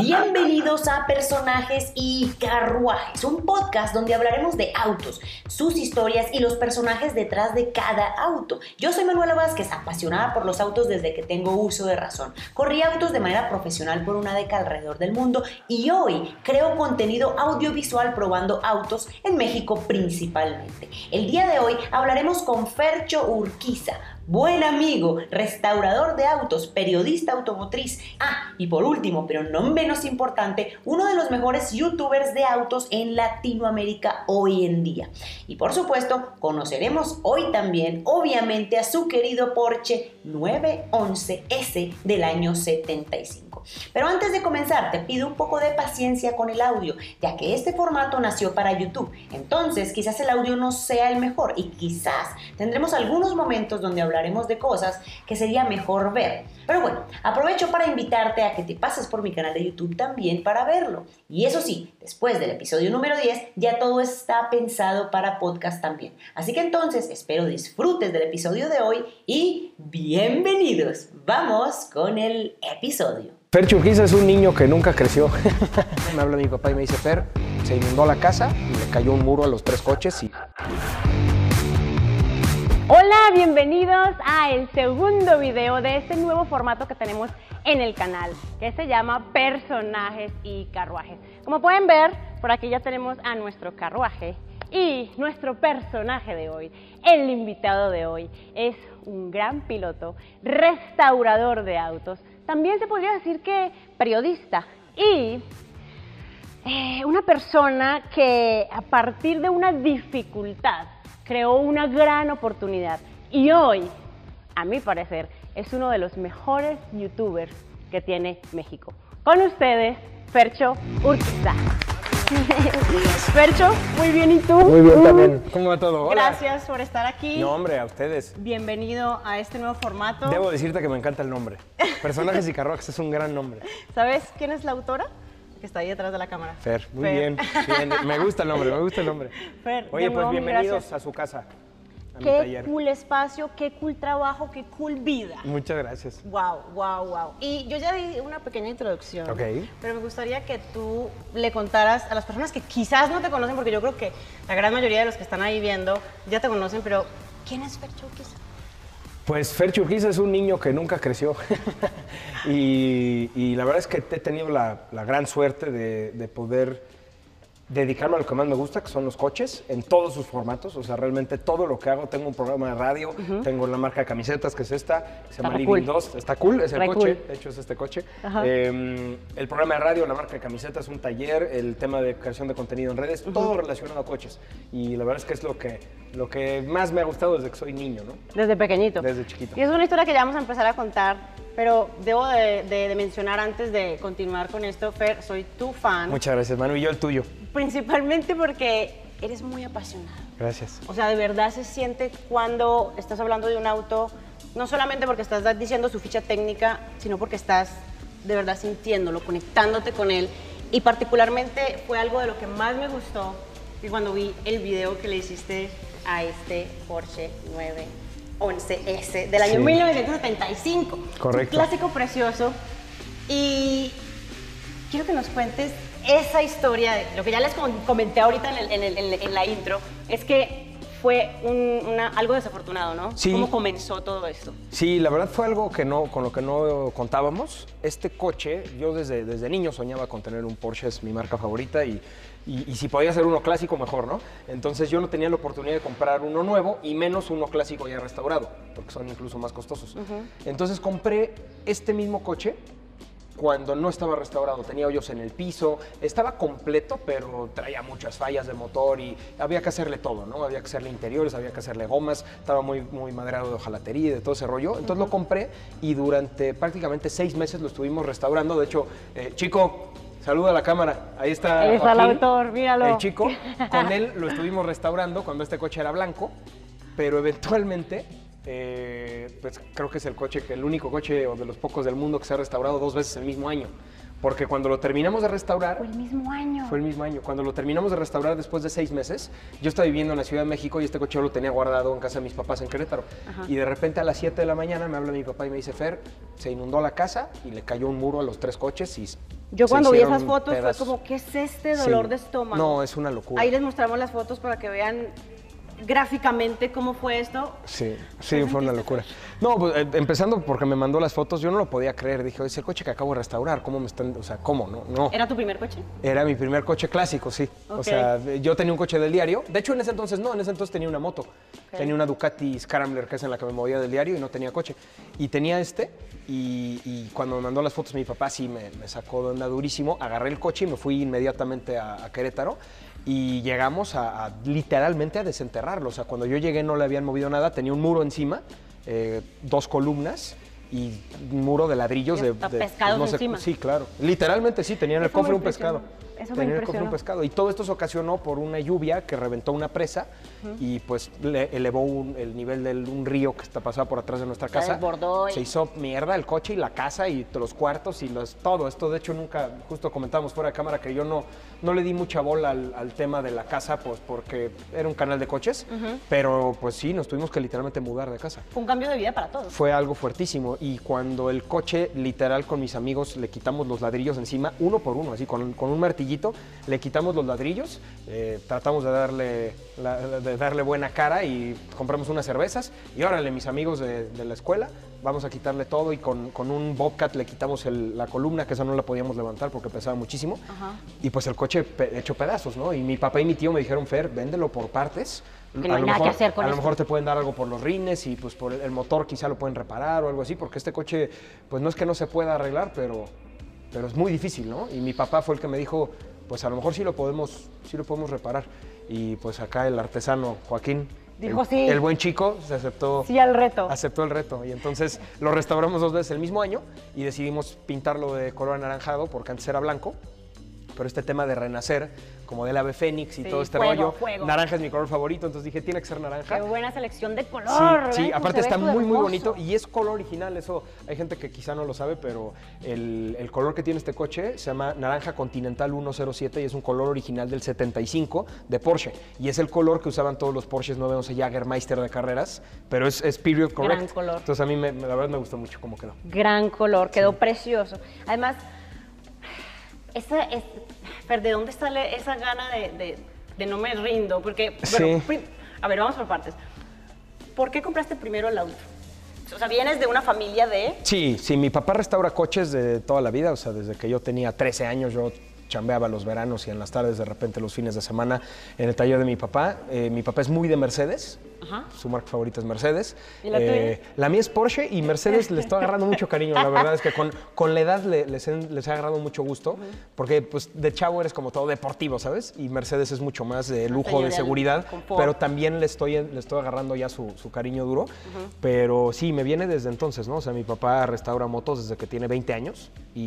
Bienvenidos a Personajes y Carruajes, un podcast donde hablaremos de autos, sus historias y los personajes detrás de cada auto. Yo soy Manuela Vázquez, apasionada por los autos desde que tengo uso de razón. Corrí autos de manera profesional por una década alrededor del mundo y hoy creo contenido audiovisual probando autos en México principalmente. El día de hoy hablaremos con Fercho Urquiza, buen amigo, restaurador de autos, periodista automotriz. Ah, y por último, pero no menos importante, uno de los mejores youtubers de autos en Latinoamérica hoy en día. Y por supuesto, conoceremos hoy también, obviamente, a su querido Porsche 911S del año 75. Pero antes de comenzar, te pido un poco de paciencia con el audio, ya que este formato nació para YouTube. Entonces, quizás el audio no sea el mejor y quizás tendremos algunos momentos donde hablaremos de cosas que sería mejor ver. Pero bueno, aprovecho para invitarte a que te pases por mi canal de YouTube también para verlo. Y eso sí, después del episodio número 10, ya todo está pensado para podcast también. Así que entonces espero disfrutes del episodio de hoy y bienvenidos. Vamos con el episodio. Fer Churquiza es un niño que nunca creció. me habla mi papá y me dice, Fer, se inundó la casa y le cayó un muro a los tres coches y... Hola, bienvenidos a el segundo video de este nuevo formato que tenemos en el canal, que se llama Personajes y Carruajes. Como pueden ver, por aquí ya tenemos a nuestro carruaje y nuestro personaje de hoy, el invitado de hoy, es un gran piloto, restaurador de autos, también se podría decir que periodista y eh, una persona que a partir de una dificultad creó una gran oportunidad y hoy, a mi parecer, es uno de los mejores youtubers que tiene México. Con ustedes, Fercho Urquiza. Fercho, muy bien, ¿y tú? Muy bien también. ¿Cómo va todo? Hola. Gracias por estar aquí. No, hombre, a ustedes. Bienvenido a este nuevo formato. Debo decirte que me encanta el nombre. Personajes y carruajes es un gran nombre. ¿Sabes quién es la autora? Que está ahí detrás de la cámara. Fer, muy Bien, bien, Me gusta el nombre, me gusta el nombre. Fer, Oye, pues bienvenidos a su casa qué cool espacio, qué cool trabajo, qué cool vida. Muchas gracias. Wow, wow, wow. Y yo ya di una pequeña introducción. Ok. Pero me gustaría que tú le contaras a las personas que quizás no te conocen, porque yo creo que la gran mayoría de los que están ahí viendo ya te conocen, pero ¿quién es Fer Churquiza? Pues Fer Churquiza es un niño que nunca creció. y, la verdad es que he tenido la, gran suerte de poder dedicarme a lo que más me gusta, que son los coches, en todos sus formatos. O sea, realmente todo lo que hago. Tengo un programa de radio, tengo la marca de camisetas, que es esta, se llama Living 2. Está cool, es el coche. De hecho, es este coche. Em, el programa de radio, la marca de camisetas, un taller, el tema de creación de contenido en redes, todo relacionado a coches. Y la verdad es que es lo que, lo que más me ha gustado desde que soy niño, ¿no? Desde pequeñito. Desde chiquito. Y es una historia que ya vamos a empezar a contar pero debo de, mencionar antes de continuar con esto, Fer, soy tu fan. Muchas gracias, Manu, y yo el tuyo. Principalmente porque eres muy apasionado. Gracias. O sea, de verdad se siente cuando estás hablando de un auto, no solamente porque estás diciendo su ficha técnica, sino porque estás de verdad sintiéndolo, conectándote con él. Y particularmente fue algo de lo que más me gustó y cuando vi el video que le hiciste a este Porsche 9 11S del año 1975. Correcto. Un clásico precioso. Y quiero que nos cuentes esa historia, lo que ya les comenté ahorita en, la intro, es que fue algo desafortunado, ¿no? Sí. ¿Cómo comenzó todo esto? Sí, la verdad fue algo que no, con lo que no contábamos. Este coche, yo desde, desde niño soñaba con tener un Porsche, es mi marca favorita, y y, si podía ser uno clásico, mejor, ¿no? Entonces yo no tenía la oportunidad de comprar uno nuevo y menos uno clásico ya restaurado, porque son incluso más costosos. Entonces compré este mismo coche cuando no estaba restaurado, tenía hoyos en el piso, estaba completo, pero traía muchas fallas de motor y había que hacerle todo, ¿no? Había que hacerle interiores, había que hacerle gomas, estaba muy, muy maderado de hojalatería y de todo ese rollo. Entonces lo compré y durante prácticamente seis meses lo estuvimos restaurando. De hecho, eh, chico, Saluda a la cámara. Ahí está. Ahí está el autor, míralo. El chico. Con él lo estuvimos restaurando cuando este coche era blanco, pero eventualmente, eh, pues creo que es el coche, el único coche o de los pocos del mundo que se ha restaurado dos veces el mismo año. Porque cuando lo terminamos de restaurar... Fue el mismo año. Fue el mismo año. Cuando lo terminamos de restaurar después de seis meses, yo estaba viviendo en la Ciudad de México y este coche yo lo tenía guardado en casa de mis papás en Querétaro. Y de repente a las 7 de la mañana me habla mi papá y me dice, Fer, se inundó la casa y le cayó un muro a los tres coches y Yo cuando vi esas fotos pedazos. fue como, ¿qué es este dolor Sí. de estómago? No, es una locura. Ahí les mostramos las fotos para que vean gráficamente cómo fue esto. Sí, ¿Qué sí, fue una locura. No, pues, eh, empezando porque me mandó las fotos, yo no lo podía creer. Dije, "Oye, es el coche que acabo de restaurar, ¿cómo me están, o sea, cómo? No, no. ¿Era tu primer coche? Era mi primer coche clásico, sí. Ok. O sea, yo tenía un coche del diario. De hecho, en ese entonces no, en ese entonces tenía una moto. Tenía una Ducati Scrambler, que es en la que me movía del diario y no tenía coche. Y tenía este, y, y cuando me mandó las fotos mi papá sí me, me sacó de onda durísimo. Agarré el coche y me fui inmediatamente a, a Querétaro. Y llegamos a, a literalmente a desenterrarlo. O sea, cuando yo llegué no le habían movido nada, tenía un muro encima, eh, dos columnas y un muro de ladrillos de, de- pescados no sé- encima. Sí, claro. Literalmente sí, tenía en el cofre un pescado. Eso me Tenía en el cofre un pescado. Y todo esto se ocasionó por una lluvia que reventó una presa y pues le elevó un- el nivel de un río que está pasado por atrás de nuestra Se casa. desbordó y- Se hizo mierda el coche y la casa y los cuartos y los, todo. Esto de hecho nunca, justo comentamos fuera de cámara que yo no, no le di mucha bola al, al tema de la casa pues porque era un canal de coches. Pero pues sí, nos tuvimos que literalmente mudar de casa Fue un cambio de vida para todos. fue algo fuertísimo y cuando el coche literal con mis amigos le quitamos los ladrillos encima uno por uno así con, con un martillito le quitamos los ladrillos eh, tratamos de darle la- de darle buena cara y compramos unas cervezas y órale mis amigos de, de la escuela vamos a quitarle todo y con, con un Bobcat le quitamos el- la columna que esa no la podíamos levantar porque pesaba muchísimo y pues el coche pe- hecho pedazos no y mi papá y mi tío me dijeron Fer véndelo por partes Que no hay nada que hacer con a lo mejor te pueden dar algo por los rines y pues por el, el motor quizá lo pueden reparar o algo así, porque este coche, pues no es que no se pueda arreglar, pero, pero es muy difícil, ¿no? Y mi papá fue el que me dijo, pues a lo mejor sí lo podemos, sí lo podemos reparar. Y pues acá el artesano Joaquín, Dijo el, sí. el buen chico, se aceptó. Sí, al reto. Aceptó el reto y entonces lo restauramos dos veces el mismo año y decidimos pintarlo de color anaranjado porque antes era blanco. Pero este tema de renacer, como del ave fénix y Sí, todo este fuego, rollo, fuego. naranja es mi color favorito, entonces dije, tiene que ser naranja. Qué buena selección de Sí, color. sí, ¿ven cómo aparte está muy, muy bonito y es color original. Eso hay gente que quizá no lo sabe, pero el, el color que tiene este coche se llama Naranja Continental 107 y es un color original del 75 de Porsche. Y es el color que usaban todos los Porsches 911 Jagermeister de carreras, pero es, es period correct. Gran color. Entonces a mí me- me- la verdad me gustó mucho cómo quedó. Gran color, quedó precioso. Además, esa, es, Fer, ¿de dónde sale esa gana de, de- de no me rindo? Porque, bueno, Sí. a ver, vamos por partes. ¿Por qué compraste primero el auto? O sea, vienes de una familia de... Sí, sí, mi papá restaura coches de toda la vida, o sea, desde que yo tenía 13 años yo chambeaba los veranos y en las tardes de repente los fines de semana en el taller de mi papá. Eh, mi papá es muy de Mercedes, Ajá. su marca favorita es Mercedes. ¿Y la Eh, la mía es Porsche y Mercedes le estoy agarrando mucho cariño, la verdad es que con, con la edad le- les, he- les ha agarrado mucho gusto, porque pues de chavo eres como todo deportivo, ¿sabes? Y Mercedes es mucho más de lujo, de seguridad, pero también le estoy, le estoy agarrando ya su, su cariño duro. Pero sí, me viene desde entonces, ¿no? O sea, mi papá restaura motos desde que tiene 20 años y,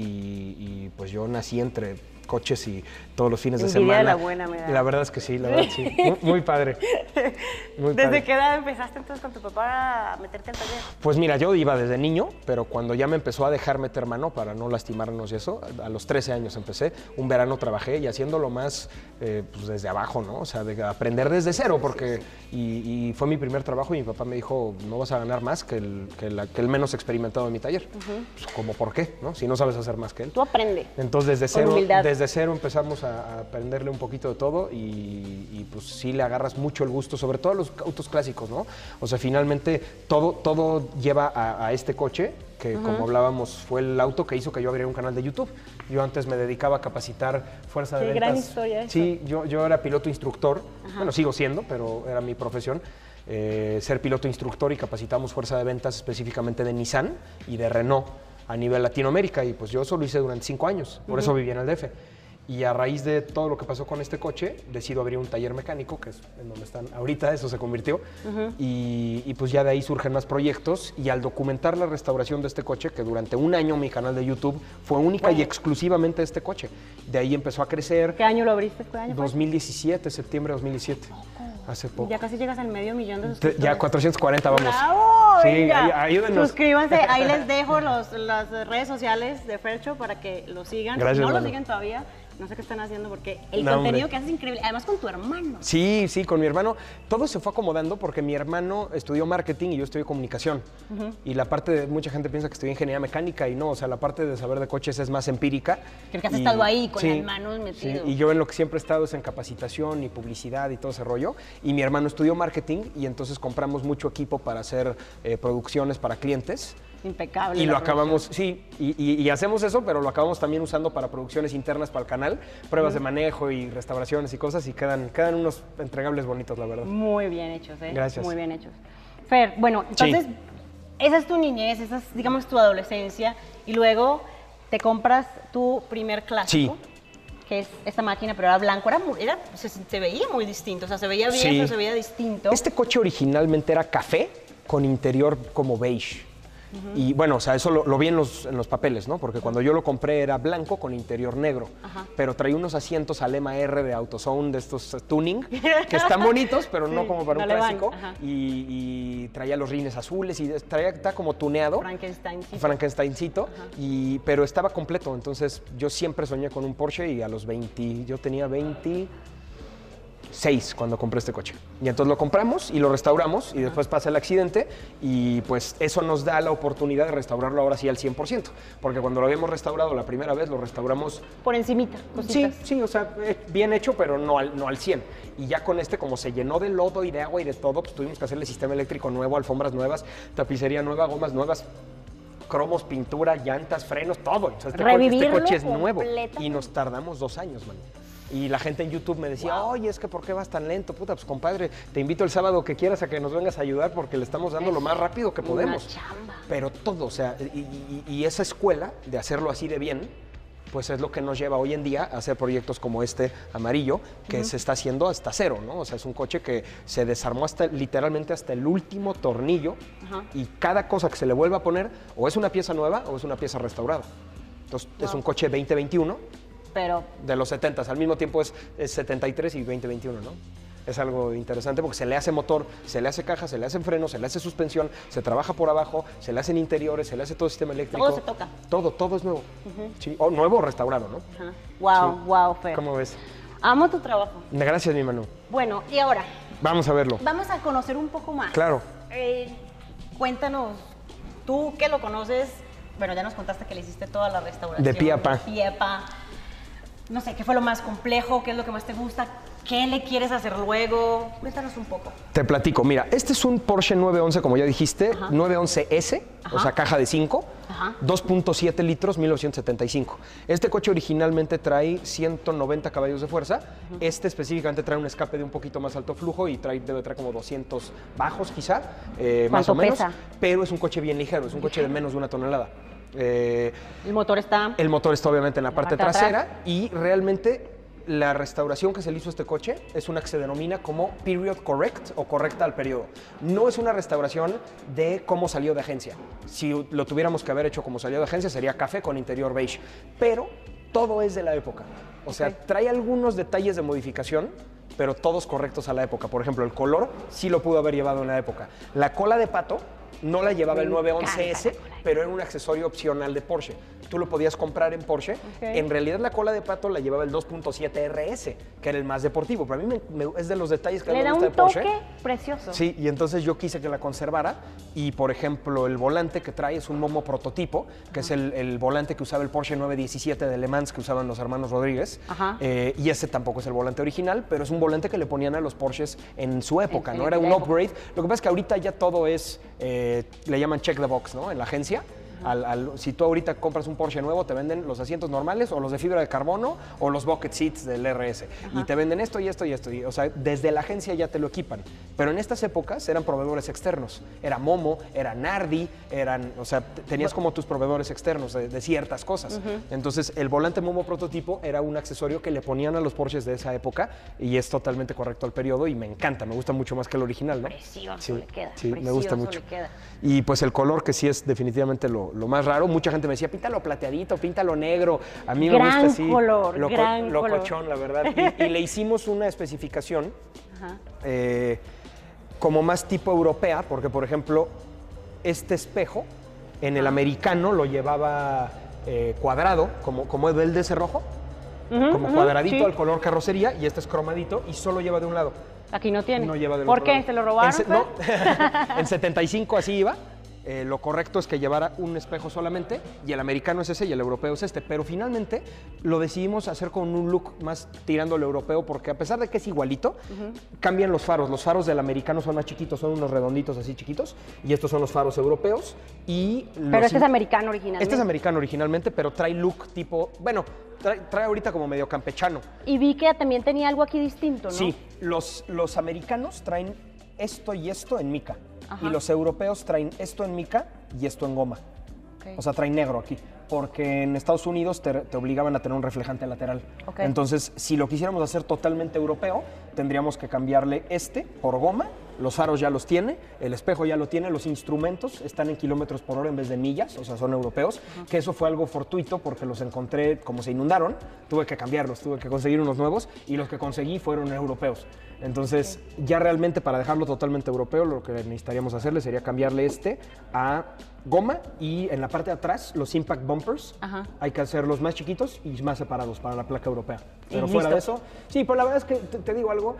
y, pues yo nací entre coches y todos los fines de Envidia de semana. la buena me da. La verdad es que sí, la verdad sí. Muy, muy padre. Muy ¿Desde padre. qué edad empezaste entonces con tu papá a meterte al taller? Pues mira, yo iba desde niño, pero cuando ya me empezó a dejar meter mano para no lastimarnos y eso, a los 13 años empecé, un verano trabajé y haciéndolo más eh, pues desde abajo, ¿no? O sea, de aprender desde cero, porque y, y fue mi primer trabajo y mi papá me dijo, no vas a ganar más que el, que la- que el menos experimentado de mi taller. Pues, como por qué, ¿no? Si no sabes hacer más que él. Tú aprende. Entonces desde cero, desde cero empezamos a, a aprenderle un poquito de todo y, y, pues sí le agarras mucho el gusto, sobre todo a los autos clásicos, ¿no? O sea, finalmente todo, todo lleva a, a este coche, que como hablábamos fue el auto que hizo que yo abriera un canal de YouTube. Yo antes me dedicaba a capacitar fuerza de ventas. gran historia eso. Sí, yo, yo era piloto instructor, bueno, sigo siendo, pero era mi profesión. eh, ser piloto instructor y capacitamos fuerza de ventas específicamente de Nissan y de Renault a nivel Latinoamérica y pues yo eso lo hice durante cinco años, por eso viví en el DF. Y a raíz de todo lo que pasó con este coche, decido abrir un taller mecánico, que es en donde están ahorita, eso se convirtió. y, y, pues ya de ahí surgen más proyectos. Y al documentar la restauración de este coche, que durante un año mi canal de YouTube fue única y exclusivamente este coche, de ahí empezó a crecer. ¿Qué año lo abriste? ¿Qué año fue? 2017, septiembre de 2017. Hace poco. Ya casi llegas al medio millón de suscriptores. Ya 440 vamos. ¡Bravo! Sí, Venga. ayúdenos. Suscríbanse, ahí les dejo los- las redes sociales de Fercho para que lo sigan. Gracias, no lo siguen todavía, no sé qué están haciendo porque el No, contenido hombre. que haces es increíble. Además con tu hermano. Sí, sí, con mi hermano. Todo se fue acomodando porque mi hermano estudió marketing y yo estudié comunicación. Y la parte de, mucha gente piensa que estudié ingeniería mecánica y no, o sea, la parte de saber de coches es más empírica. Creo que has Y- estado ahí con sí, las manos metido. sí, y yo en lo que siempre he estado es en capacitación y publicidad y todo ese rollo. Y mi hermano estudió marketing y entonces compramos mucho equipo para hacer eh, producciones para clientes. Impecable. Y lo acabamos, sí, y, y- y hacemos eso, pero lo acabamos también usando para producciones internas para el canal, pruebas de manejo y restauraciones y cosas, y quedan, quedan unos entregables bonitos, la verdad. Muy bien hechos, ¿eh? Gracias. Muy bien hechos. Fer, bueno, entonces, esa es tu niñez, esa es, digamos, tu adolescencia, y luego te compras tu primer clásico. Que es esta máquina, pero era blanco, era, era se, se veía muy distinto, o sea, se veía bien, Sí. pero se veía distinto. Este coche originalmente era café con interior como beige. Y bueno, o sea, eso lo, lo vi en los, en los papeles, ¿no? Porque cuando yo lo compré era blanco con interior negro. Ajá. Pero traía unos asientos Alema R de AutoZone, de estos eh, tuning, que están bonitos, pero no como para no un clásico. Y, y traía los rines azules y traía, está como tuneado. Frankenstein. sí. Frankensteincito, y, pero estaba completo. Entonces yo siempre soñé con un Porsche y a los 20, yo tenía 26 cuando compré este coche. Y entonces lo compramos y lo restauramos y después pasa el accidente y pues eso nos da la oportunidad de restaurarlo ahora sí al 100%. Porque cuando lo habíamos restaurado la primera vez lo restauramos Por encimita, Sí, cositas. sí, o sea, eh, bien hecho, pero no al, no al 100. Y ya con este, como se llenó de lodo y de agua y de todo, pues tuvimos que hacerle sistema eléctrico nuevo, alfombras nuevas, tapicería nueva, gomas nuevas, cromos, pintura, llantas, frenos, todo. O sea, este, coche, este coche es nuevo. Y nos tardamos dos años, man. Y la gente en YouTube me decía, oye, es que ¿por qué vas tan lento? Puta, pues compadre, te invito el sábado que quieras a que nos vengas a ayudar porque le estamos dando lo más rápido que una podemos. chamba. Pero todo, o sea, y, y- y esa escuela de hacerlo así de bien, pues es lo que nos lleva hoy en día a hacer proyectos como este amarillo, que se está haciendo hasta cero, ¿no? O sea, es un coche que se desarmó hasta literalmente hasta el último tornillo Ajá. y cada cosa que se le vuelva a poner o es una pieza nueva o es una pieza restaurada. Entonces, es un coche 2021 Pero de los 70, al mismo tiempo es, es 73 y 2021, ¿no? Es algo interesante porque se le hace motor, se le hace caja, se le hace freno, se le hace suspensión, se trabaja por abajo, se le hacen interiores, se le hace todo el sistema eléctrico. Todo se toca. Todo, todo es nuevo. Sí, o nuevo o restaurado, ¿no? Ajá. Wow, Sí. wow, Fer. ¿Cómo ves? Amo tu trabajo. Gracias, mi Manu. Bueno, y ahora, Vamos a verlo. vamos a conocer un poco más. Claro. Eh, cuéntanos, tú que lo conoces, bueno, ya nos contaste que le hiciste toda la restauración. De pie a pa. de pie a pa. No sé, ¿qué fue lo más complejo? ¿Qué es lo que más te gusta? ¿Qué le quieres hacer luego? Cuéntanos un poco. Te platico. Mira, este es un Porsche 911, como ya dijiste, Ajá. 911S, o sea, caja de 5, Ajá. 2.7 litros, 1975. Este coche originalmente trae 190 caballos de fuerza. Este específicamente trae un escape de un poquito más alto flujo y trae, debe traer como 200 bajos, quizá, eh, más ¿Cuánto o menos. pesa? Pero es un coche bien ligero, es un coche de menos de una tonelada. Eh, El motor está... el motor está obviamente en la La parte trasera atrás. y realmente la restauración que se le hizo a este coche es una que se denomina como period correct o correcta al periodo. No es una restauración de cómo salió de agencia. Si lo tuviéramos que haber hecho como salió de agencia sería café con interior beige, pero todo es de la época. O sea, trae algunos detalles de modificación, pero todos correctos a la época. Por ejemplo, el color sí lo pudo haber llevado en la época. La cola de pato no la llevaba el encanta 911S, la cola de pero era un accesorio opcional de Porsche. Tú lo podías comprar en Porsche. En realidad la cola de pato la llevaba el 2.7 RS, que era el más deportivo. Pero a mí me- me- es de los detalles que Le me da gusta un de Porsche. toque precioso. Sí, y entonces yo quise que la conservara y, por ejemplo, el volante que trae es un Momo prototipo, que es el, el volante que usaba el Porsche 917 de Le Mans que usaban los hermanos Rodríguez. Ajá. Eh, y ese tampoco es el volante original, pero es un volante que le ponían a los Porsches en su época, En- ¿no? en Era un upgrade. Lo que pasa es que ahorita ya todo es, eh, le llaman check the box, ¿no? En la agencia. Al- al- si tú ahorita compras un Porsche nuevo, te venden los asientos normales o los de fibra de carbono o los bucket seats del RS. Y te venden esto y esto y esto. Y, o sea, desde la agencia ya te lo equipan. Pero en estas épocas eran proveedores externos. Era Momo, era Nardi, eran, o sea, tenías como tus proveedores externos de, de ciertas cosas. Entonces, el volante Momo prototipo era un accesorio que le ponían a los Porsches de esa época y es totalmente correcto al periodo y me encanta, me gusta mucho más que el original, ¿no? Precioso le queda, Sí, me gusta mucho. le queda. Y pues el color que sí es definitivamente lo, lo más raro. Mucha gente me decía, píntalo plateadito, píntalo negro. A mí me Gran gusta así. color, loco- gran color. la verdad. Y, y le hicimos una especificación Ajá. eh, como más tipo europea, porque por ejemplo, este espejo en el americano lo llevaba eh, cuadrado, como, como el de cerrojo. Ujú, como cuadradito sí. al color carrocería y este es cromadito y solo lleva de un lado. Aquí no tiene. No lleva del ¿Por qué? ¿Se lo robaron? En, no, en 75 así iba. Eh, lo correcto es que llevara un espejo solamente y el americano es ese y el europeo es este. Pero finalmente lo decidimos hacer con un look más tirando al europeo porque a pesar de que es igualito, cambian los faros. Los faros del americano son más chiquitos, son unos redonditos así chiquitos y estos son los faros europeos. Y Pero este es americano originalmente. Este es americano originalmente, pero trae look tipo, bueno, trae, trae ahorita como medio campechano. Y vi que también tenía algo aquí distinto, ¿no? Sí, los, los americanos traen esto y esto en mica. Ajá. Y los europeos traen esto en mica y esto en goma. Ok. O sea, traen negro aquí. Porque en Estados Unidos te, te obligaban a tener un reflejante lateral. Ok. Entonces, si lo quisiéramos hacer totalmente europeo, tendríamos que cambiarle este por goma. Los faros ya los tiene, el espejo ya lo tiene, los instrumentos están en kilómetros por hora en vez de millas, o sea, son europeos. Que eso fue algo fortuito porque los encontré, como se inundaron, tuve que cambiarlos, tuve que conseguir unos nuevos y los que conseguí fueron europeos. Entonces, ya realmente para dejarlo totalmente europeo, lo que necesitaríamos hacerle sería cambiarle este a goma y en la parte de atrás los impact bumpers Ajá. hay que hacerlos más chiquitos y más separados para la placa europea. Pero fuera de eso, sí, pero la verdad es que te, te digo algo.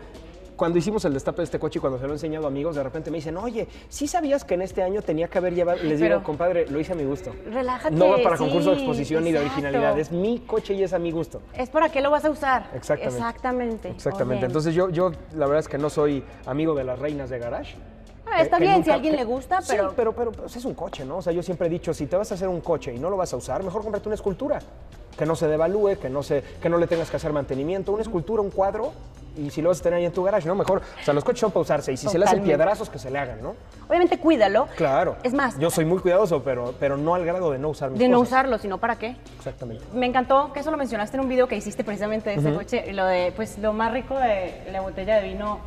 Cuando hicimos el destape de este coche y cuando se lo he enseñado a amigos, de repente me dicen, oye, ¿sí sabías que en este año tenía que haber llevado? Les Pero- digo, compadre, lo hice a mi gusto. Relájate, No va para sí, concurso de exposición ni de originalidad. Es mi coche y es a mi gusto. Es para qué lo vas a usar. Exactamente. Exactamente. Exactamente. Entonces yo, yo la verdad es que no soy amigo de las reinas de garage. Está que bien, nunca- si a alguien que- le gusta, Sí, pero... pero, pero pues, es un coche, ¿no? O sea, yo siempre he dicho, si te vas a hacer un coche y no lo vas a usar, mejor cómprate una escultura. Que no se devalúe, que no, se, que no le tengas que hacer mantenimiento. Una escultura, un cuadro, y si lo vas a tener ahí en tu garage, ¿no? Mejor, o sea, los coches son para usarse, y si se le hacen piedrazos, que se le hagan, ¿no? Obviamente cuídalo. Claro. Es más, Yo soy muy cuidadoso, pero, pero no al grado de no usar mis de no usarlo, sino para qué. Exactamente. Me encantó que eso lo mencionaste en un video que hiciste precisamente de ese coche. Lo de, pues, lo más rico de la botella de vino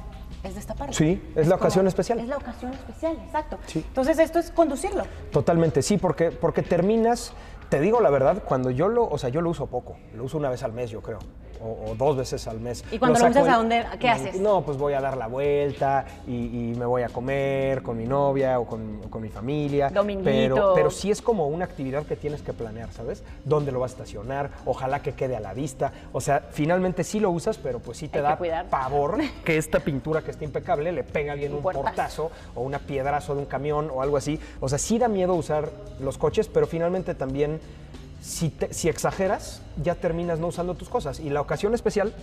es destaparlo. Sí, es la ocasión especial. Es la ocasión especial, exacto. Sí. Entonces esto es conducirlo. Totalmente, sí, porque, porque terminas, te digo la verdad, cuando yo lo, o sea, yo lo uso poco, lo uso una vez al mes, yo creo. O, o dos veces al mes. ¿Y cuando lo usas, a dónde- qué haces? No, pues voy a dar la vuelta y, y me voy a comer con mi novia o con, con mi familia. Dominguito. Pero, pero sí es como una actividad que tienes que planear, ¿sabes? ¿Dónde lo vas a estacionar? Ojalá que quede a la vista. O sea, finalmente sí lo usas, pero pues sí te Hay da pavor que esta pintura que está impecable le pega a alguien Un un portazo o una piedrazo de un camión o algo así. O sea, sí da miedo usar los coches, pero finalmente también, si, te- si exageras, ya terminas no usando tus cosas. Y la ocasión especial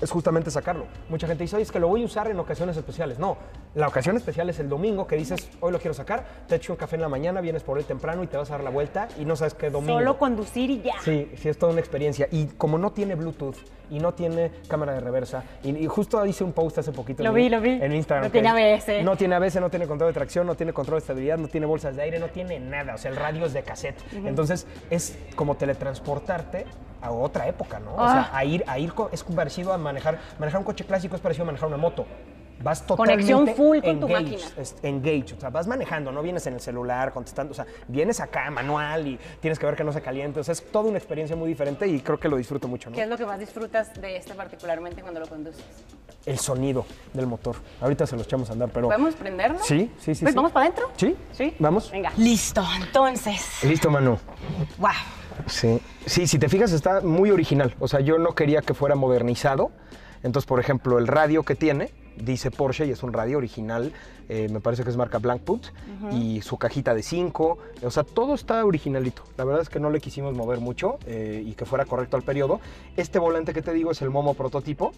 es justamente sacarlo. Mucha gente dice, oye, es que lo voy a usar en ocasiones especiales. No, la ocasión especial es el domingo que dices, hoy lo quiero sacar, te echo un café en la mañana, vienes por él temprano y te vas a dar la vuelta y no sabes qué domingo. Solo conducir y ya. Sí, sí, es toda una experiencia. Y como no tiene Bluetooth y no tiene cámara de reversa, y, y justo hice un post hace poquito Lo en, vi, lo vi. en Instagram. No tiene ABS. No tiene ABS, no tiene control de tracción, no tiene control de estabilidad, no tiene bolsas de aire, no tiene nada. O sea, el radio es de cassette. Entonces, es como teletransportarte a otra época, ¿no? O sea, Ah. a ir, a ir, es parecido a manejar, manejar un coche clásico es parecido a manejar una moto. Vas totalmente Conexión full con tu engaged, máquina. es- engaged, o sea, vas manejando, no vienes en el celular contestando, o sea, vienes acá manual y tienes que ver que no se caliente, o sea, es toda una experiencia muy diferente y creo que lo disfruto mucho, ¿no? ¿Qué es lo que más disfrutas de este particularmente cuando lo conduces? El sonido del motor. Ahorita se los echamos a andar, pero... ¿Podemos prenderlo? Sí, sí, sí. Pues sí. vamos para adentro. ¿Sí? Sí. ¿Vamos? Venga. Listo, entonces. Listo, Manu. Wow. Sí. Sí, si te fijas está muy original. O sea, yo no quería que fuera modernizado. Entonces, por ejemplo, el radio que tiene dice Porsche y es un radio original. eh, me parece que es marca Blackput. Y su cajita de 5. O sea, todo está originalito. La verdad es que no le quisimos mover mucho eh, y que fuera correcto al periodo. Este volante que te digo es el Momo prototipo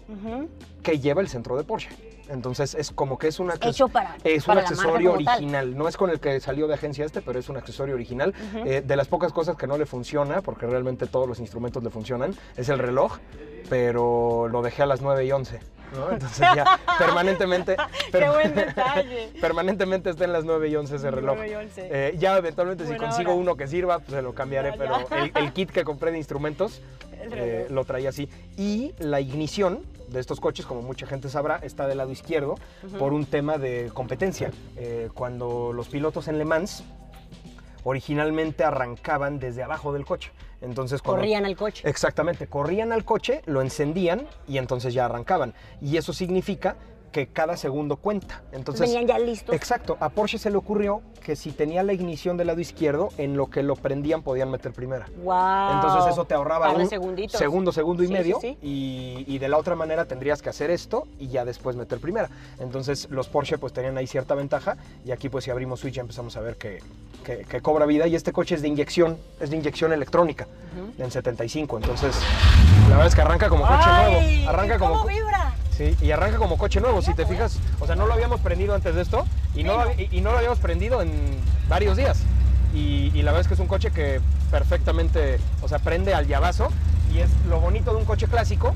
que lleva el centro de Porsche. Entonces, es como que es Hecho para- es para un accesorio tal. original. No es con el que salió de agencia este, pero es un accesorio original. Eh, de las pocas cosas que no le funciona, porque realmente todos los instrumentos le funcionan, es el reloj, pero lo dejé a las 9 y 11. ¿No? Entonces ya permanentemente, Qué buen detalle. permanentemente está en las 9 y 11 ese reloj. 9 y 11. Eh, ya eventualmente si consigo hora. uno que sirva, pues se lo cambiaré, Ya, pero el, el kit que compré de instrumentos eh, lo traía así. Y la ignición de estos coches, como mucha gente sabrá, está del lado izquierdo por un tema de competencia. Eh, cuando los pilotos en Le Mans originalmente arrancaban desde abajo del coche. Entonces, cuando- Corrían al coche. Exactamente, corrían al coche, lo encendían y entonces ya arrancaban. Y eso significa que cada segundo cuenta. Entonces, Venían ya listos. Exacto, a Porsche se le ocurrió que si tenía la ignición del lado izquierdo, en lo que lo prendían podían meter primera. Wow. Entonces eso te ahorraba un segunditos. segundo, segundo y Sí, medio. sí, sí. Y, y de la otra manera tendrías que hacer esto y ya después meter primera. Entonces los Porsche pues tenían ahí cierta ventaja y aquí pues si abrimos switch ya empezamos a ver que, que- que cobra vida y este coche es de inyección, es de inyección electrónica en 75. Entonces la verdad es que arranca como coche Ay, nuevo. Arranca ¿y como ¿Cómo co- vibra? Sí, y arranca como coche nuevo, si te fijas. O sea, no lo habíamos prendido antes de esto y no, lo- y, y no lo habíamos prendido en varios días. Y, y la verdad es que es un coche que perfectamente, o sea, prende al llavazo y es lo bonito de un coche clásico,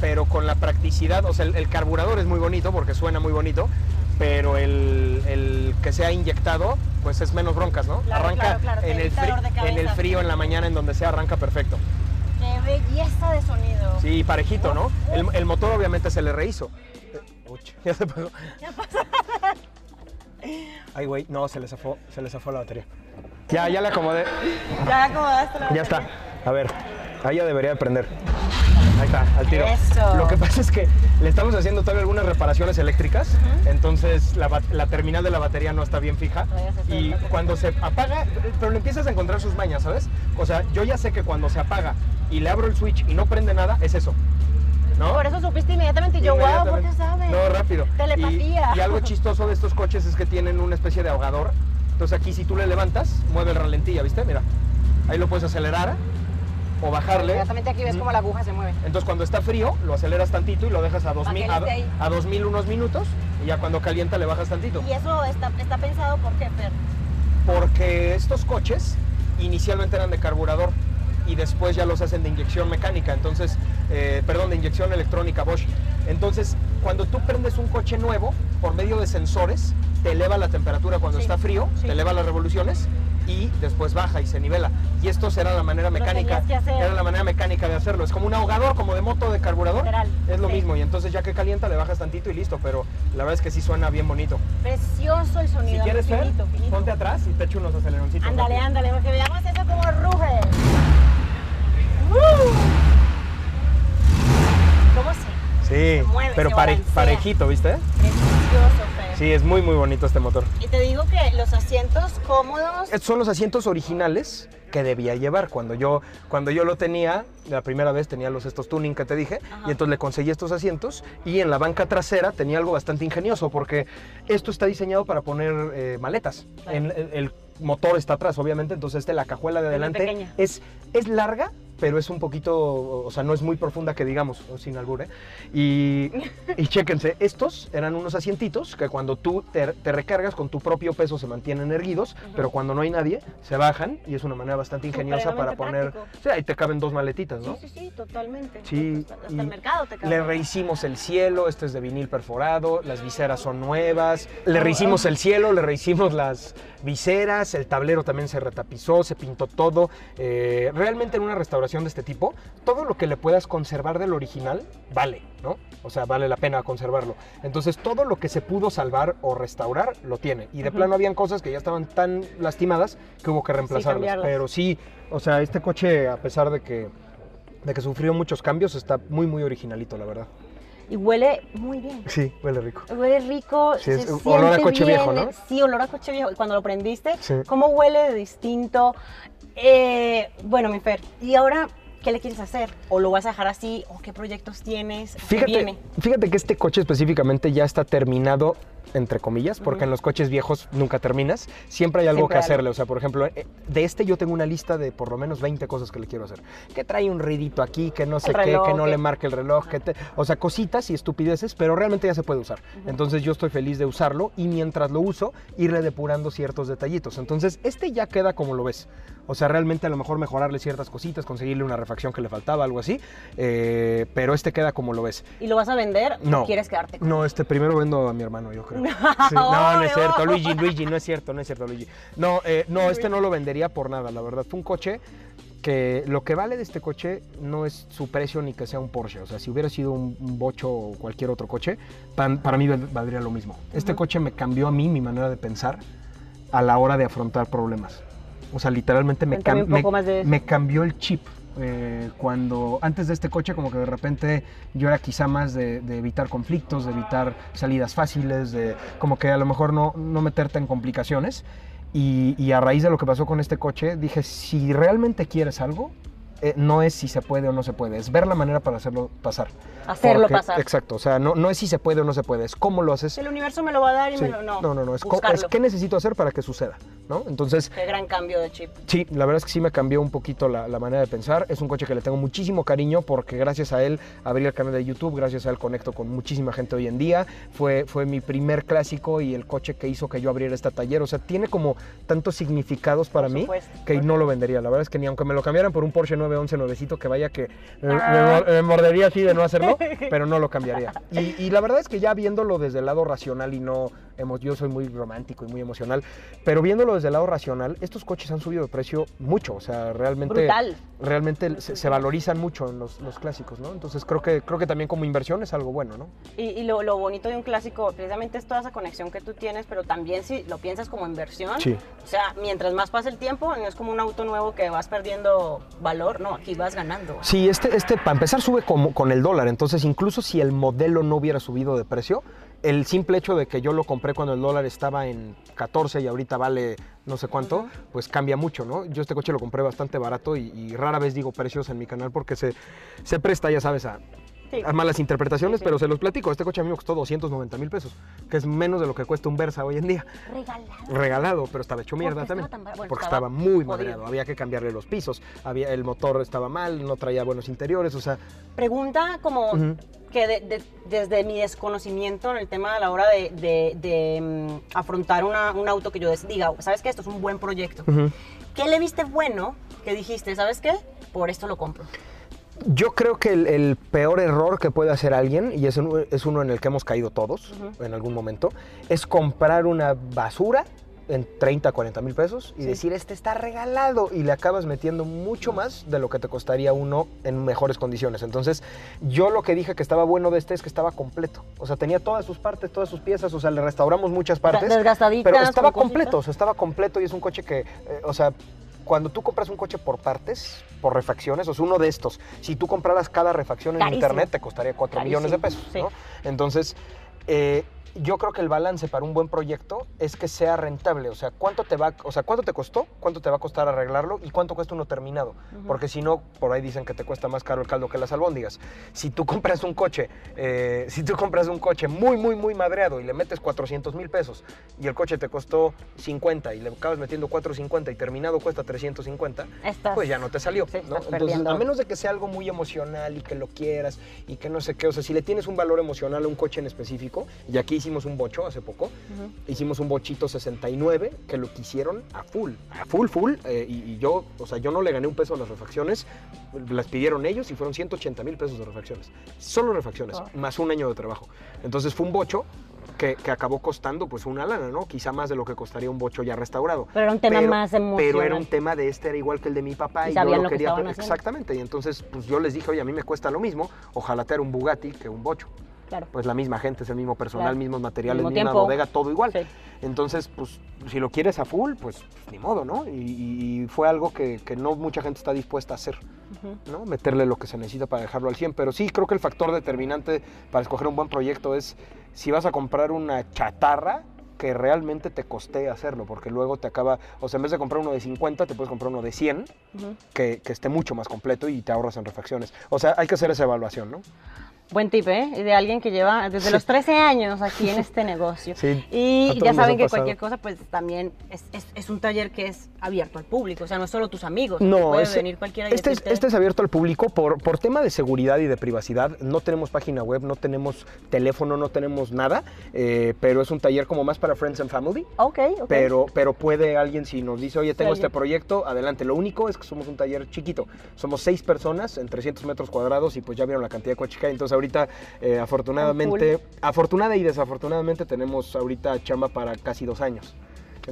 pero con la practicidad, o sea, el, el carburador es muy bonito porque suena muy bonito, pero el, el que sea inyectado, pues es menos broncas, ¿no? Claro, arranca claro, claro, en, el de en el frío, en la mañana, en donde sea, arranca perfecto. Belleza de sonido. Sí, parejito, ¿no? El, el motor obviamente se le rehizo. Eh, uch, ya se apagó. Ay, güey, no, se le zafó, se le zafó la batería. Ya, ya le acomodé. Ya acomodaste la Ya está. A ver, ahí ya debería de prender. Ahí está, al tiro. Eso. Lo que pasa es que le estamos haciendo todavía algunas reparaciones eléctricas, entonces la, la terminal de la batería no está bien fija y cuando se apaga, pero le empiezas a encontrar sus mañas, ¿sabes? O sea, yo ya sé que cuando se apaga y le abro el switch y no prende nada, es eso. ¿No? Por eso supiste inmediatamente. y Yo, wow, ¿por qué Inmediatamente. sabes? No, rápido. Telepatía. Y, y algo chistoso de estos coches es que tienen una especie de ahogador. Entonces aquí si tú le levantas, mueve el ralentilla, ¿viste? Mira. Ahí lo puedes acelerar o bajarle. Inmediatamente aquí ves cómo la aguja se mueve. Entonces cuando está frío, lo aceleras tantito y lo dejas a 2000, que a, a 2000 unos minutos y ya cuando calienta le bajas tantito. Y eso está, está pensado por qué, Fer. Porque estos coches inicialmente eran de carburador y después ya los hacen de inyección mecánica, entonces, eh, perdón, de inyección electrónica Bosch. Entonces, cuando tú prendes un coche nuevo, por medio de sensores, te eleva la temperatura cuando Sí, está frío, sí. te eleva las revoluciones y después baja y se nivela. Y esto era la manera mecánica, era la manera mecánica de hacerlo. Es como un ahogador, como de moto de carburador. Literal, Es lo sí. mismo y entonces ya que calienta le bajas tantito y listo, pero la verdad es que sí suena bien bonito. Precioso el Si sonido. quieres ver, finito, ponte atrás y te echo unos aceleroncitos. Ándale, rápido. ándale, porque veamos eso como ruge. ¿Cómo se? Sí, mueve, pero se pare- balancea. parejito, ¿viste? Precioso. Sí, es muy muy bonito este motor. Y te digo que los asientos cómodos. Estos son los asientos originales que debía llevar. Cuando yo, cuando yo lo tenía, la primera vez tenía los estos tuning que te dije, Ajá. y entonces le conseguí estos asientos y en la banca trasera tenía algo bastante ingenioso porque esto está diseñado para poner eh, maletas. Claro. En- el, el motor está atrás, obviamente, entonces este, la cajuela de adelante es, es larga, pero es un poquito, o sea, no es muy profunda que digamos, sin albur, ¿eh? Y, y chéquense, estos eran unos asientitos que cuando tú te, te recargas con tu propio peso se mantienen erguidos, pero cuando no hay nadie, se bajan y es una manera bastante ingeniosa para poner... práctico. Sí, ahí te caben dos maletitas, ¿no? Sí, sí, sí, totalmente. Sí, Hasta, el mercado te cabe. Le rehicimos el cielo, este es de vinil perforado, las viseras son nuevas, le rehicimos el cielo, le rehicimos las viseras, el tablero también se retapizó, se pintó todo. Eh, realmente en una restauración de este tipo, todo lo que le puedas conservar del original vale, ¿no? O sea, vale la pena conservarlo. Entonces todo lo que se pudo salvar o restaurar lo tiene. Y de plano habían cosas que ya estaban tan lastimadas que hubo que reemplazarlas. Pero sí, o sea, este coche, a pesar de que de que sufrió muchos cambios, está muy, muy originalito, la verdad. Y huele muy bien. Sí, huele rico. Huele rico. Sí, es se olor a coche bien, viejo, ¿no? Sí, olor a coche viejo. Y cuando lo prendiste, Sí. ¿cómo huele de distinto? Eh, bueno, mi Fer, ¿y ahora qué le quieres hacer? ¿O lo vas a dejar así? ¿O qué proyectos tienes? ¿Qué Fíjate, viene? fíjate que este coche específicamente ya está terminado entre comillas, porque en los coches viejos nunca terminas, siempre hay algo Siempre que hay algo. hacerle. O sea, por ejemplo, eh, de este yo tengo una lista de por lo menos 20 cosas que le quiero hacer. Que trae un ruidito aquí, que no sé qué, que no que- le marque el reloj, que te- o sea, cositas y estupideces, pero realmente ya se puede usar. Entonces yo estoy feliz de usarlo y mientras lo uso, irle depurando ciertos detallitos. Entonces, este ya queda como lo ves. O sea, realmente a lo mejor mejorarle ciertas cositas, conseguirle una refacción que le faltaba, algo así. eh, pero este queda como lo ves. ¿Y lo vas a vender No. o quieres quedarte con No, este primero vendo a mi hermano, yo creo. Sí, no, no es cierto, Luigi, Luigi, no es cierto, no es cierto, Luigi. No, eh, no, este no lo vendería por nada, la verdad. Fue un coche que lo que vale de este coche no es su precio ni que sea un Porsche. O sea, si hubiera sido un, un Bocho o cualquier otro coche, para mí val- valdría lo mismo. Este coche me cambió a mí mi manera de pensar a la hora de afrontar problemas. O sea, literalmente me, cam- cambió el chip. eh, cuando antes de este coche como que de repente yo era quizá más de, de evitar conflictos, de evitar salidas fáciles, de como que a lo mejor no, no meterte en complicaciones. Y, y a raíz de lo que pasó con este coche, dije, si realmente quieres algo, eh, no es si se puede o no se puede, es ver la manera para hacerlo pasar. Hacerlo Porque- pasar. Exacto, o sea, no, no es si se puede o no se puede, es cómo lo haces. El universo me lo va a dar y Sí. me lo no. no, no, no, es, es qué necesito hacer para que suceda, ¿no? Entonces, Qué gran cambio de chip. Sí, la verdad es que sí me cambió un poquito la, la manera de pensar. Es un coche que le tengo muchísimo cariño porque gracias a él abrí el canal de YouTube, gracias a él conecto con muchísima gente hoy en día. Fue, fue mi primer clásico y el coche que hizo que yo abriera esta taller. O sea, tiene como tantos significados para Por mí supuesto, que no lo vendería. La verdad es que ni aunque me lo cambiaran por un Porsche 911 nuevecito que vaya que me, me Ah. me mordería así de no hacerlo, pero no lo cambiaría. Y, y la verdad es que ya viéndolo desde el lado racional y no yo soy muy romántico y muy emocional, pero viéndolo desde el lado racional, estos coches han subido de precio mucho, o sea, realmente Brutal. realmente se, se valorizan mucho en los, los clásicos, ¿no? Entonces creo que creo que también como inversión es algo bueno, ¿no? Y, y lo, lo bonito de un clásico precisamente es toda esa conexión que tú tienes, pero también si lo piensas como inversión, Sí. o sea, mientras más pasa el tiempo, no es como un auto nuevo que vas perdiendo valor, no, aquí vas ganando. Sí, este, este para empezar sube como, con el dólar, entonces incluso si el modelo no hubiera subido de precio, el simple hecho de que yo lo compré cuando el dólar estaba en 14 y ahorita vale no sé cuánto, pues cambia mucho, ¿no? Yo este coche lo compré bastante barato y, y rara vez digo precios en mi canal porque se, se presta, ya sabes, a, Sí. a malas interpretaciones, Sí, sí. pero se los platico. Este coche a mí me costó 290 mil pesos, que es menos de lo que cuesta un Versa hoy en día. Regalado. Regalado, pero estaba hecho mierda Porque estaba también. tan bueno, porque estaba estaba, muy madreado. Había que cambiarle los pisos, había, el motor estaba mal, no traía buenos interiores, o sea, Pregunta como que de- de- desde mi desconocimiento en el tema a la hora de, mm, afrontar una- un auto que yo diga, sabes que esto es un buen proyecto. ¿Qué le viste bueno que dijiste, sabes qué? Por esto lo compro. Yo creo que el, el peor error que puede hacer alguien, y es, un- es uno en el que hemos caído todos en algún momento, es comprar una basura en 30, 40 mil pesos y Sí. decir, este está regalado, y le acabas metiendo mucho más de lo que te costaría uno en mejores condiciones. Entonces, yo lo que dije que estaba bueno de este es que estaba completo. O sea, tenía todas sus partes, todas sus piezas, o sea, le restauramos muchas partes. Desgastaditas, Pero estaba completo, o sea, estaba completo y es un coche que, eh, o sea, cuando tú compras un coche por partes, por refacciones, o sea, uno de estos, si tú compraras cada refacción en Carísimo. internet, te costaría 4 millones de pesos, Carísimo, ¿no? Entonces, eh, yo creo que el balance para un buen proyecto es que sea rentable, o sea, cuánto te va, o sea, cuánto te costó, cuánto te va a costar arreglarlo y cuánto cuesta uno terminado, Ujú. porque si no, por ahí dicen que te cuesta más caro el caldo que las albóndigas. Si tú compras un coche, eh, si tú compras un coche muy, muy, muy madreado y le metes 400 mil pesos y el coche te costó 50 y le acabas metiendo 450 y terminado cuesta 350, Estás- pues ya no te salió, sí, ¿no? Entonces, a menos de que sea algo muy emocional y que lo quieras y que no sé qué, o sea, si le tienes un valor emocional a un coche en específico, y aquí hicimos un bocho hace poco, Ujú. hicimos un bochito 69 que lo quisieron a full, a full, full, eh, y, y yo, o sea, yo no le gané un peso a las refacciones, las pidieron ellos y fueron 180 mil pesos de refacciones, solo refacciones, Oh. más un año de trabajo. Entonces fue un bocho que, que acabó costando pues una lana, ¿no? Quizá más de lo que costaría un bocho ya restaurado. Pero era un tema más Pero era emocional. un tema de este, era igual que el de mi papá Y y, yo lo lo que quería. haciendo. Exactamente, y entonces pues yo les dije, oye, a mí me cuesta lo mismo, ojalá tener un Bugatti que un bocho. Claro. Pues la misma gente, es el mismo personal, Claro. mismos materiales, Mismo misma tiempo. bodega, todo igual. Sí. Entonces, pues, si lo quieres a full, pues, ni modo, ¿no? Y, fue algo que, que no mucha gente está dispuesta a hacer. ¿no? Meterle lo que se necesita para dejarlo al 100. Pero sí, creo que el factor determinante para escoger un buen proyecto es si vas a comprar una chatarra que realmente te costee hacerlo, porque luego te acaba, o sea, en vez de comprar uno de 50, te puedes comprar uno de 100, Ujú. que, que esté mucho más completo y te ahorras en refacciones. O sea, hay que hacer esa evaluación, ¿no? Buen tip, ¿eh? De alguien que lleva desde Sí. los 13 años aquí en este negocio. Sí, Y ya saben que cualquier cosa, pues también es, es- es un taller que es abierto al público. O sea, no solo tus amigos. No, puede es- venir cualquiera y este, es, este es abierto al público por, por tema de seguridad y de privacidad. No tenemos página web, no tenemos teléfono, no tenemos nada, eh, pero es un taller como más para Friends and Family. Ok, ok. Pero, pero puede alguien, si nos dice, oye, tengo Sí, este proyecto, adelante. Lo único es que somos un taller chiquito. Somos seis personas en 300 metros cuadrados y pues ya vieron la cantidad de coches que hay. Entonces ahorita, eh, afortunadamente, afortunada y desafortunadamente tenemos ahorita chamba para casi dos años.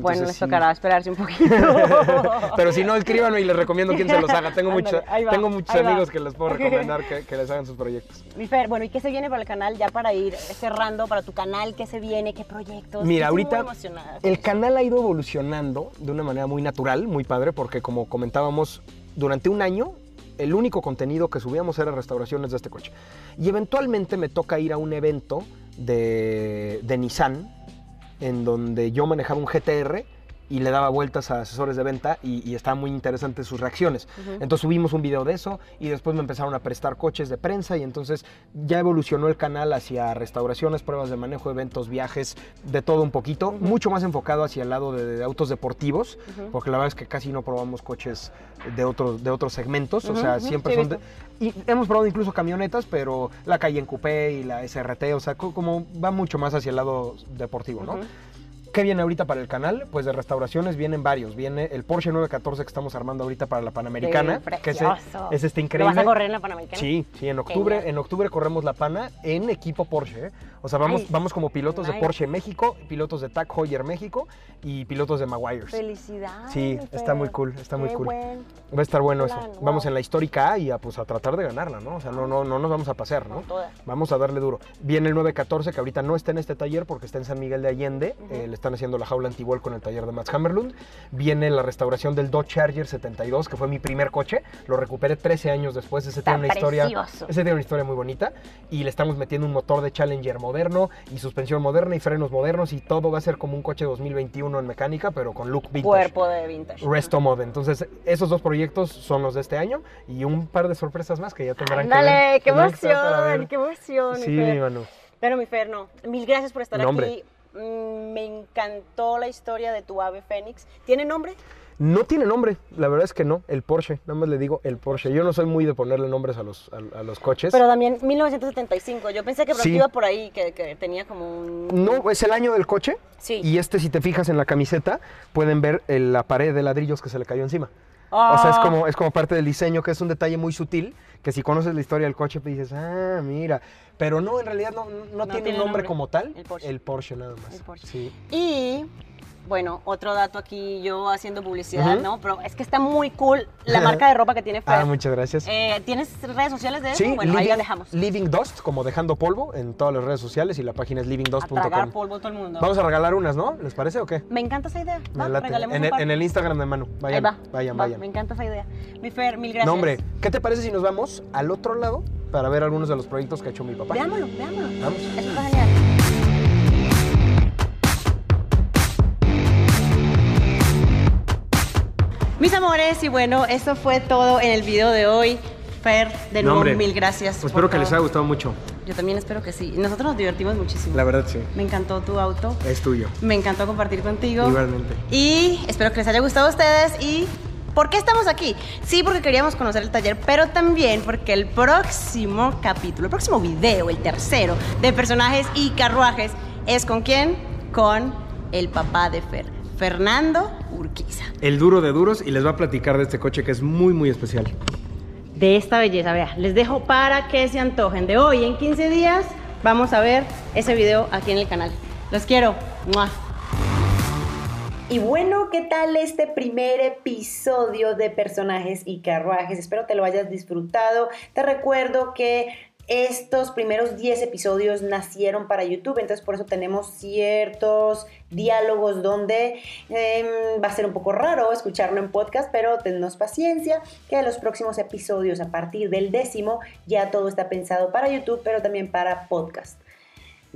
Bueno, les sí. tocará esperarse un poquito. Pero si no, escríbanme y les recomiendo quién se los haga. Tengo, Ándale, mucho- ahí va, tengo muchos va. amigos que les puedo recomendar que, que les hagan sus proyectos. Mi Fer, bueno, ¿y qué se viene para el canal ya para ir cerrando para tu canal? ¿Qué se viene? ¿Qué proyectos? Mira, Estoy ahorita muy el canal ha ido evolucionando de una manera muy natural, muy padre, porque como comentábamos, durante un año el único contenido que subíamos era restauraciones de este coche. Y eventualmente me toca ir a un evento de, de Nissan, en donde yo manejaba un GTR y le daba vueltas a asesores de venta y, y estaban muy interesantes sus reacciones. Entonces subimos un video de eso y después me empezaron a prestar coches de prensa y entonces ya evolucionó el canal hacia restauraciones, pruebas de manejo, eventos, viajes, de todo un poquito, mucho más enfocado hacia el lado de, de autos deportivos, porque la verdad es que casi no probamos coches de otros, de otros segmentos, o sea, siempre sí, son... de- y hemos probado incluso camionetas, pero la Cayenne Coupé y la SRT, o sea, co- como va mucho más hacia el lado deportivo, ¿no? ¿Qué viene ahorita para el canal? Pues de restauraciones vienen varios. Viene el Porsche 914 que estamos armando ahorita para la Panamericana. Sí, que precioso. ese está ¿Lo increíble. vas a correr en la Panamericana? Sí, sí, en octubre, Genial. en octubre corremos la Pana en equipo Porsche. O sea, vamos, vamos como pilotos de. Porsche México, pilotos de TAC Heuer México y pilotos de Maguires. Felicidades. Sí, está muy cool, está muy cool. buen Va a estar bueno plan, eso. wow. Vamos en la histórica A y a, pues, a tratar de ganarla, ¿no? O sea, no, no, no nos vamos a pasear, ¿no? Toda. Vamos a darle duro. Viene el 914, que ahorita no está en este taller porque está en San Miguel de Allende. Eh, le están haciendo la jaula antigua con el taller de Max Hammerlund. Viene la restauración del Dodge Charger 72, que fue mi primer coche. Lo recuperé 13 años después. Ese Está tiene una historia. Ese tiene una historia muy bonita. Y le estamos metiendo un motor de Challenger moderno y suspensión moderna y frenos modernos. Y todo va a ser como un coche 2021 en mecánica, pero con look vintage. Cuerpo de vintage. Resto Mod. Entonces, esos dos proyectos son los de este año y un par de sorpresas más que ya tendrán que ver. qué para ver. emoción, qué emoción. Sí, mi Manu. Pero mi Fer, no. Mil gracias por estar No, aquí. Mm, Me encantó la historia de tu ave Fénix. ¿Tiene nombre? No tiene nombre, la verdad es que no, el Porsche, nada más le digo el Porsche. Yo no soy muy de ponerle nombres a los, a, a los coches. Pero también 1975. Yo pensé que Sí. iba por ahí, que, que tenía como un... No, es el año del coche. Sí. Y este, si te fijas en la camiseta, pueden ver el- la pared de ladrillos que se le cayó encima. O sea, es Ah. como, es como parte del diseño, que es un detalle muy sutil, que si conoces la historia del coche, pues dices, ah, mira. Pero no, en realidad no, no, tiene, tiene un nombre, nombre. como tal. El Porsche. nada más. El Porsche. Sí. Y bueno, otro dato aquí, yo haciendo publicidad. ¿no? Pero es que está muy cool la marca de ropa que tiene Fer. Ah, muchas gracias. Eh, ¿Tienes redes sociales de eso? Sí, bueno, ahí living, la dejamos. Living Dust, como dejando polvo, en todas las redes sociales y la página es livingdust.com. polvo todo el mundo. Vamos a regalar unas, ¿no? ¿Les parece o qué? Me encanta esa idea. Me Va, regalemos en, un el, par. en el Instagram de Manu. Vayan, Ahí va. vayan, va, vayan. Me encanta esa idea. Mi Fer, mil gracias. No, hombre, ¿qué te parece si nos vamos al otro lado para ver algunos de los proyectos que ha hecho mi papá? Veámoslo, veámoslo. Vamos. Eso está genial. Mis amores, y bueno, eso fue todo en el video de hoy. Fer, de nuevo, mil gracias. Pues espero que les haya gustado mucho. Yo también espero que sí. Nosotros nos divertimos muchísimo. La verdad, sí. Me encantó tu auto. Es tuyo. Me encantó compartir contigo. Igualmente. Y espero que les haya gustado a ustedes. ¿Y por qué estamos aquí? Sí, porque queríamos conocer el taller, pero también porque el próximo capítulo, el próximo video, el tercero de personajes y carruajes, es con quién? Con el papá de Fer, Fernando Urquiza. El duro de duros y les va a platicar de este coche que es muy, muy especial. De esta belleza, vea, les dejo para que se antojen. De hoy en 15 días vamos a ver ese video aquí en el canal. Los quiero. ¡Mua! Y bueno, ¿qué tal este primer episodio de personajes y carruajes? Espero te lo hayas disfrutado. Te recuerdo que estos primeros 10 episodios nacieron para YouTube, entonces por eso tenemos ciertos diálogos donde em, va a ser un poco raro escucharlo en podcast, pero tennos paciencia que los próximos episodios a partir del décimo ya todo está pensado para YouTube, pero también para podcast.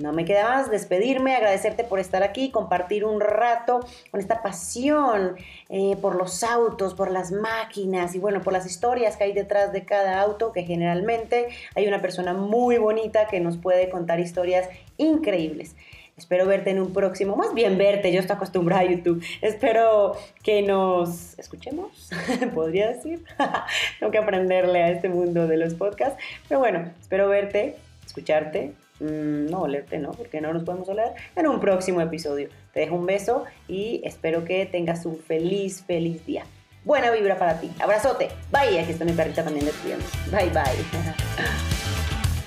No me queda más despedirme, agradecerte por estar aquí, compartir un rato con esta pasión eh, por los autos, por las máquinas y bueno, por las historias que hay detrás de cada auto, que generalmente hay una persona muy bonita que nos puede contar historias increíbles. Espero verte en un próximo, más bien verte, yo estoy acostumbrada a YouTube. Espero que nos escuchemos, podría decir. Tengo que aprenderle a este mundo de los podcasts. Pero bueno, espero verte, escucharte, mm, no olerte, ¿no? Porque no nos podemos oler en un próximo episodio. Te dejo un beso y espero que tengas un feliz, feliz día. Buena vibra para ti. Abrazote. Bye. Aquí está mi perrita también despidiéndose. Bye, bye.